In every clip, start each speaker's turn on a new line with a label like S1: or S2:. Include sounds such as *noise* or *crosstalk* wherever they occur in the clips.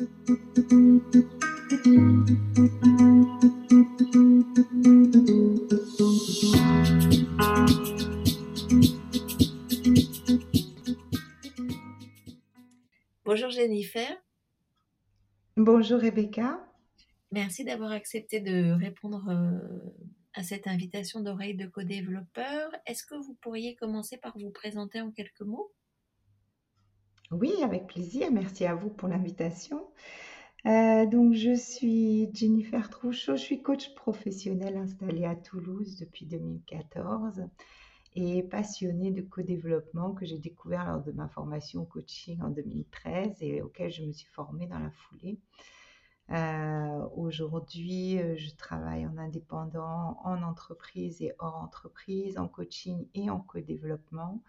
S1: Bonjour Jennifer.
S2: Bonjour Rebecca.
S1: Merci d'avoir accepté de répondre euh, à cette invitation d'oreille de co-développeur. Est-ce que vous pourriez commencer par vous présenter en quelques mots?
S2: Oui, avec plaisir. Merci à vous pour l'invitation. Euh, donc, je suis Jennifer Trouchot, je suis coach professionnel installée à Toulouse depuis 2014 et passionnée de co-développement que j'ai découvert lors de ma formation coaching en 2013 et auquel je me suis formée dans la foulée. Euh, aujourd'hui, euh, je travaille en indépendant, en entreprise et hors entreprise, en coaching et en co-développement.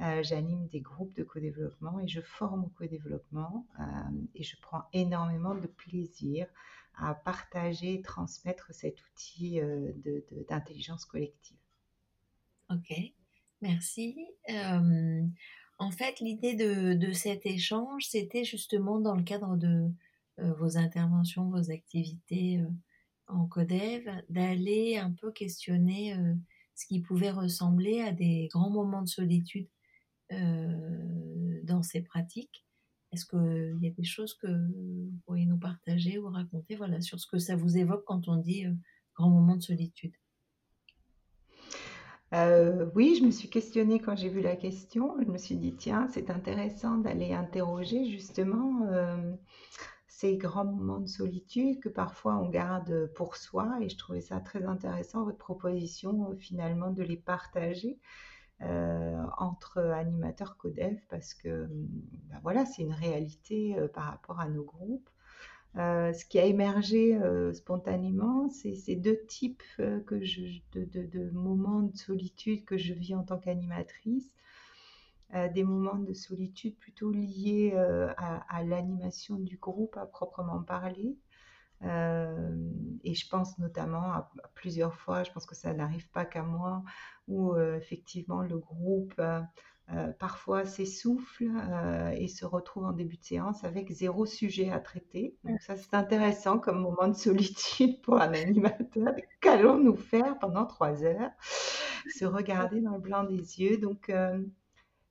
S2: Euh, j'anime des groupes de co-développement et je forme au co-développement et je prends énormément de plaisir à partager et transmettre cet outil d'intelligence collective.
S1: Ok, merci. en fait, l'idée de, cet échange, c'était justement dans le cadre de, euh, vos interventions, vos activités euh, en codev, d'aller un peu questionner euh, ce qui pouvait ressembler à des grands moments de solitude dans ces pratiques. Est-ce qu'il y a des choses que vous pourriez nous partager ou raconter voilà, sur ce que ça vous évoque quand on dit grand moment de solitude?
S2: Oui, je me suis questionnée quand j'ai vu la question. Je me suis dit, tiens, c'est intéressant d'aller interroger justement ces grands moments de solitude que parfois on garde pour soi. Et je trouvais ça très intéressant, votre proposition euh, finalement de les partager euh, entre animateurs codev parce que ben voilà, c'est une réalité euh, par rapport à nos groupes. ce qui a émergé spontanément, c'est ces deux types que je, de, moments de solitude que je vis en tant qu'animatrice. Euh, des moments de solitude plutôt liés euh, à, l'animation du groupe à proprement parler. Euh, et je pense notamment à, plusieurs fois, je pense que ça n'arrive pas qu'à moi, où effectivement le groupe parfois s'essouffle et se retrouve en début de séance avec zéro sujet à traiter. Donc ça c'est intéressant comme moment de solitude pour un animateur. Qu'allons-nous faire pendant trois heures? Se regarder dans le blanc des yeux. Donc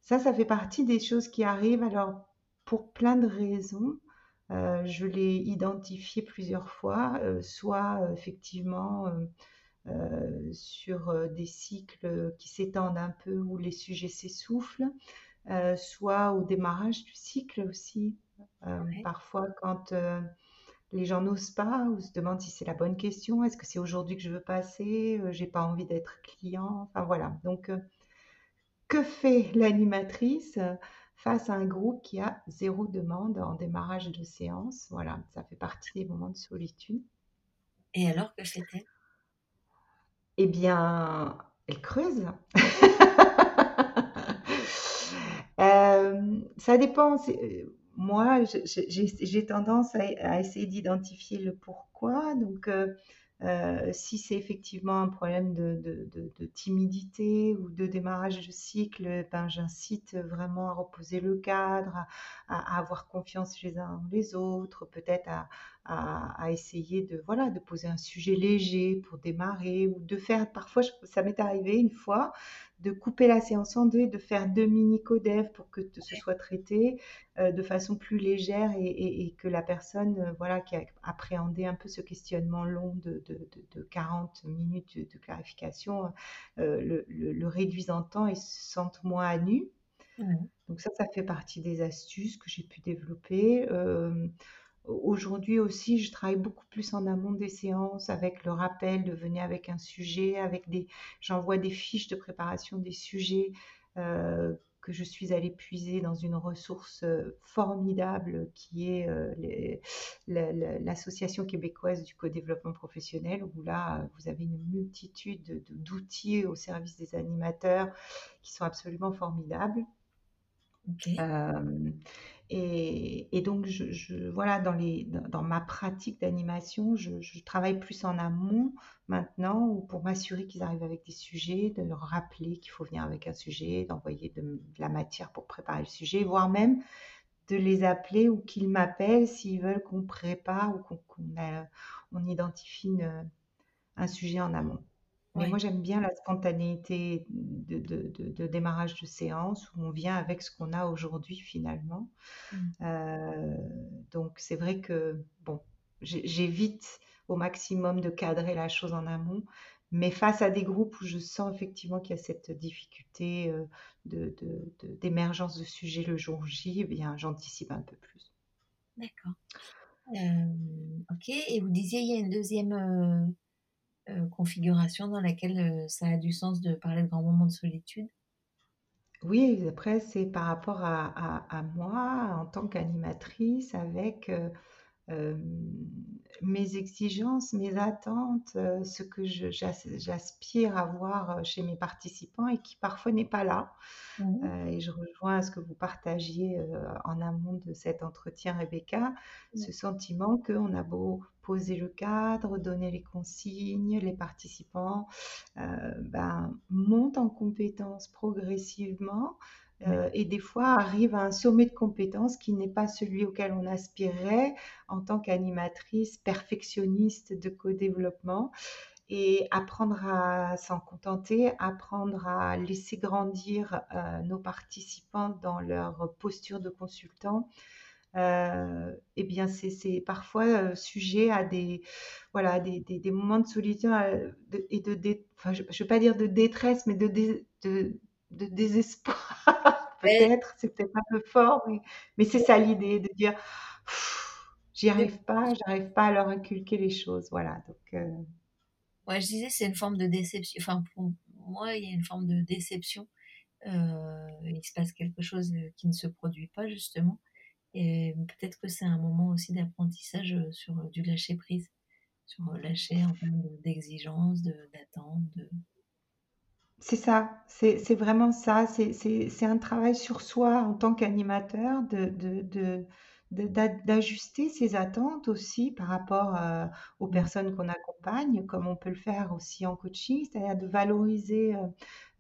S2: ça, ça fait partie des choses qui arrivent. Alors, pour plein de raisons, euh, je l'ai identifié plusieurs fois, euh, soit euh, effectivement sur des cycles qui s'étendent un peu où les sujets s'essoufflent, soit au démarrage du cycle aussi. Parfois, quand les gens n'osent pas ou se demandent si c'est la bonne question, est-ce que c'est aujourd'hui que je veux passer, j'ai pas envie d'être client, enfin voilà. Donc, que fait l'animatrice? Face à un groupe qui a zéro demande en démarrage de séance Voilà, ça fait partie des moments de solitude.
S1: Et alors que fait-elle?
S2: Eh bien, elle creuse. *laughs* Euh, ça dépend. Euh, moi, j'ai tendance à, essayer d'identifier le pourquoi. Donc, euh, si c'est effectivement un problème de, timidité ou de démarrage de cycle, ben, j'incite vraiment à reposer le cadre, à, avoir confiance les uns les autres, peut-être à, à, essayer de, voilà, de poser un sujet léger pour démarrer ou de faire, parfois ça m'est arrivé une fois, de couper la séance en deux de faire deux mini codev pour que ce soit traité euh, de façon plus légère et, que la personne euh, voilà, qui a appréhendé un peu ce questionnement long de, de, 40 minutes de clarification euh, le, le, réduise en temps et se sente moins à nu. Donc ça, ça fait partie des astuces que j'ai pu développer. Aujourd'hui aussi, je travaille beaucoup plus en amont des séances avec le rappel de venir avec un sujet, avec des, j'envoie des fiches de préparation des sujets euh, que je suis allée puiser dans une ressource euh, formidable qui est euh, l'association québécoise du co-développement professionnel où là vous avez une multitude d'outils au service des animateurs qui sont absolument formidables. Et, donc, voilà, dans, ma pratique d'animation, je, travaille plus en amont maintenant pour m'assurer qu'ils arrivent avec des sujets, de leur rappeler qu'il faut venir avec un sujet, d'envoyer de, la matière pour préparer le sujet, voire même de les appeler ou qu'ils m'appellent s'ils veulent qu'on prépare ou qu'on on identifie un sujet en amont. Mais moi, j'aime bien la spontanéité de, de, démarrage de séance où on vient avec ce qu'on a aujourd'hui finalement. Mmh. Euh, donc, c'est vrai que, bon, j'évite au maximum de cadrer la chose en amont. Mais face à des groupes où je sens effectivement qu'il y a cette difficulté euh, d'émergence de, sujets le jour J, eh bien, j'anticipe un peu plus.
S1: D'accord. Euh, ok, et vous disiez, il y a une deuxième configuration dans laquelle euh, ça a du sens de parler de grands moments de solitude?
S2: Oui, après, c'est par rapport à, moi en tant qu'animatrice avec euh, mes exigences, mes attentes, ce que j'aspire à voir chez mes participants et qui parfois n'est pas là. Mmh. et je rejoins ce que vous partagiez en amont de cet entretien, Rebecca, mmh. ce sentiment qu'on a beau poser le cadre, donner les consignes, les participants euh, ben, montent en compétences progressivement euh, et des fois arrivent à un sommet de compétences qui n'est pas celui auquel on aspirait en tant qu'animatrice perfectionniste de co-développement. Et apprendre à s'en contenter, apprendre à laisser grandir euh, nos participants dans leur posture de consultant, euh, eh bien, c'est parfois sujet à des, voilà, des, moments de solitude et de, je ne veux pas dire de détresse, mais de désespoir, *laughs* peut-être, c'est peut-être un peu fort, mais, mais c'est ça l'idée, de dire, j'y arrive pas, j'arrive pas à leur inculquer les choses, voilà. Donc,
S1: ouais, je disais, c'est une forme de déception, enfin, pour moi, il y a une forme de déception. il se passe quelque chose qui ne se produit pas, justement. Et peut-être que c'est un moment aussi d'apprentissage sur du lâcher prise, sur lâcher en termes d'exigence, d'attente. De...
S2: C'est ça, c'est vraiment ça. C'est un travail sur soi en tant qu'animateur, de, d'ajuster ses attentes aussi par rapport euh, aux personnes qu'on accompagne, comme on peut le faire aussi en coaching, c'est-à-dire de valoriser euh,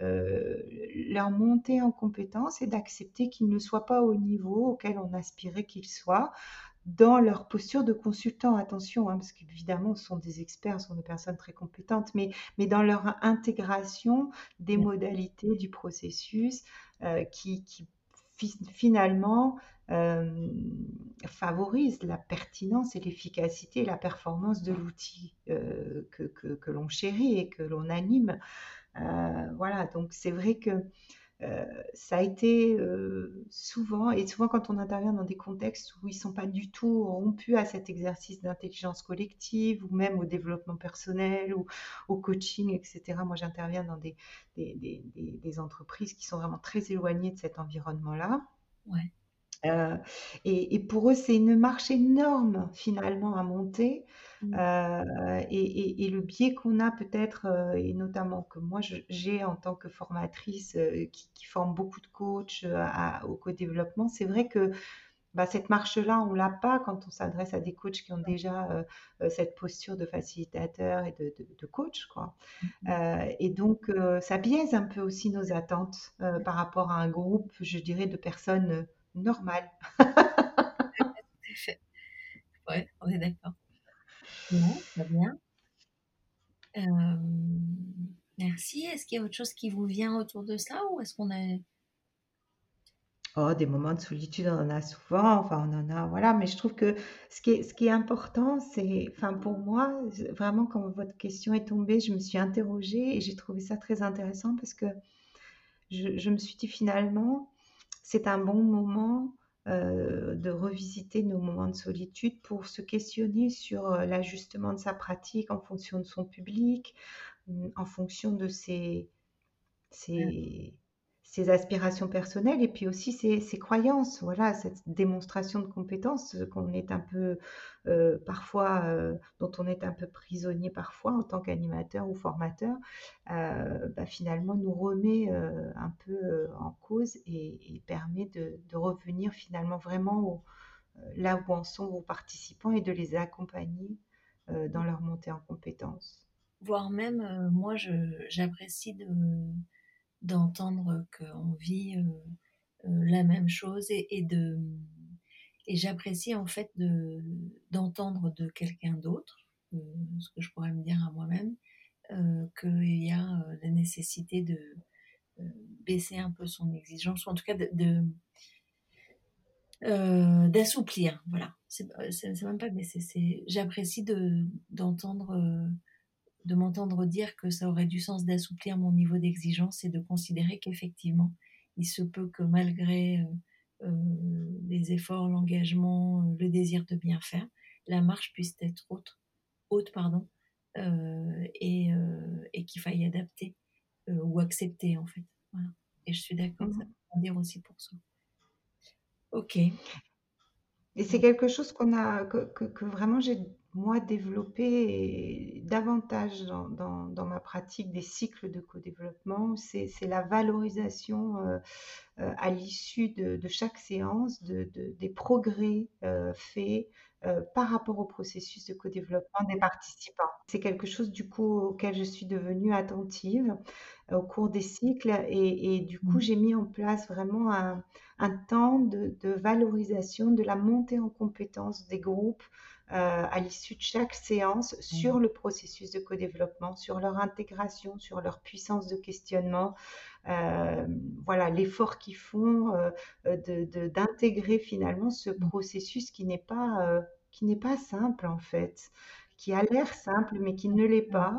S2: euh, leur montée en compétences et d'accepter qu'ils ne soient pas au niveau auquel on aspirait qu'ils soient dans leur posture de consultant. Attention, hein, parce qu'évidemment, ce sont des experts, ce sont des personnes très compétentes, mais, mais dans leur intégration des mmh. modalités du processus qui, qui finalement euh, favorise la pertinence et l'efficacité et la performance de l'outil euh, que, que, l'on chérit et que l'on anime. Euh, voilà, donc c'est vrai que ça a été souvent, et souvent quand on intervient dans des contextes où ils ne sont pas du tout rompus à cet exercice d'intelligence collective, ou même au développement personnel, ou au coaching, etc. Moi, j'interviens dans des, des, des, des, entreprises qui sont vraiment très éloignées de cet environnement-là.
S1: Ouais.
S2: Euh, et, pour eux, c'est une marche énorme finalement à monter. Mmh. Euh, et, le biais qu'on a peut-être, euh, et notamment que moi j'ai en tant que formatrice qui, forme beaucoup de coachs au co-développement, c'est vrai que bah, cette marche-là, on l'a pas quand on s'adresse à des coachs qui ont déjà cette posture de facilitateur et de, coach. Quoi. Mmh. et donc, ça biaise un peu aussi nos attentes par rapport à un groupe, je dirais, de personnes normal.
S1: ouais, on est d'accord. Euh, merci. Est-ce qu'il y a autre chose qui vous vient autour de ça ou est-ce qu'on a...
S2: Oh, des moments de solitude, on en a souvent, enfin on en a, voilà, mais je trouve que ce qui est, important, c'est, enfin pour moi, vraiment quand votre question est tombée, je me suis interrogée et j'ai trouvé ça très intéressant parce que je me suis dit finalement, c'est un bon moment euh, de revisiter nos moments de solitude pour se questionner sur euh, l'ajustement de sa pratique en fonction de son public, en fonction de ses, ses, ses aspirations personnelles et puis aussi ses, croyances. Voilà, cette démonstration de compétences qu'on est un peu euh, parfois, euh, dont on est un peu prisonnier parfois en tant qu'animateur ou formateur, euh, bah, finalement nous remet un peu en cause et, permet de, revenir finalement vraiment là où en sont vos participants et de les accompagner dans leur montée en compétences.
S1: Voire même, moi, j'apprécie de d'entendre qu'on vit euh, euh, la même chose et, et j'apprécie en fait de d'entendre de quelqu'un d'autre, euh, ce que je pourrais me dire à moi-même, qu'il y a la nécessité de baisser un peu son exigence, ou en tout cas de, d'assouplir, voilà. C'est même pas baisser, c'est j'apprécie de d'entendre de m'entendre dire que ça aurait du sens d'assouplir mon niveau d'exigence et de considérer qu'effectivement, il se peut que malgré euh, euh, les efforts, l'engagement, euh, le désir de bien faire, la marche puisse être haute, haute pardon, euh, et, et qu'il faille adapter ou accepter en fait. Voilà. Et je suis d'accord, ça
S2: Mhm.
S1: veut dire aussi pour ça. Ok.
S2: Et c'est quelque chose qu'on a, que, que- que vraiment j'ai, moi, développé davantage dans, dans- dans ma pratique des cycles de co-développement. C'est, la valorisation euh, euh, à l'issue de, de chaque séance de, de- des progrès euh, faits par rapport au processus de co-développement des participants. C'est quelque chose du coup auquel je suis devenue attentive au cours des cycles et, et du coup
S1: Mm.
S2: j'ai mis en place vraiment un, un temps de, de valorisation de la montée en compétences des groupes euh, à l'issue de chaque séance sur le processus de co-développement, sur leur intégration, sur leur puissance de questionnement, euh, voilà l'effort qu'ils font euh, d'intégrer finalement ce
S1: Mm.
S2: processus qui n'est pas qui n'est pas simple en fait, qui a l'air simple mais qui ne l'est pas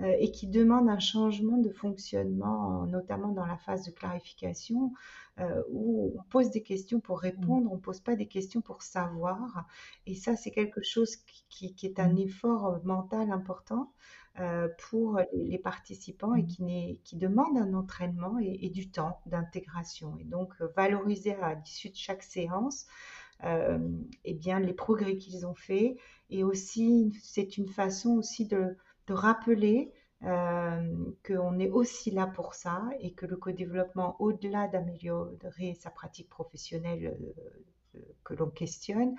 S2: euh, et qui demande un changement de fonctionnement, notamment dans la phase de clarification euh, où on pose des questions pour répondre, on ne pose pas des questions pour savoir. Et ça, c'est quelque chose qui, est un effort mental important euh, pour les, participants et qui, demande un entraînement et, du temps d'intégration. Et donc, valoriser à l'issue de chaque séance eh bien, les progrès qu'ils ont faits. Et aussi, c'est une façon aussi de, rappeler euh, qu'on est aussi là pour ça et que le co-développement, au-delà d'améliorer sa pratique professionnelle euh, que l'on questionne,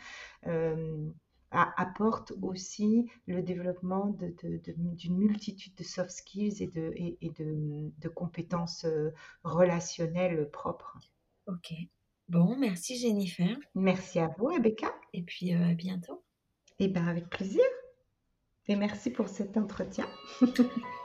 S2: euh, apporte aussi le développement d'une multitude de soft skills et de, compétences euh, relationnelles propres.
S1: Ok. Bon, merci Jennifer.
S2: Merci à vous, Rebecca.
S1: Et puis euh, à bientôt.
S2: Eh bien, avec plaisir. Et merci pour cet entretien. *laughs*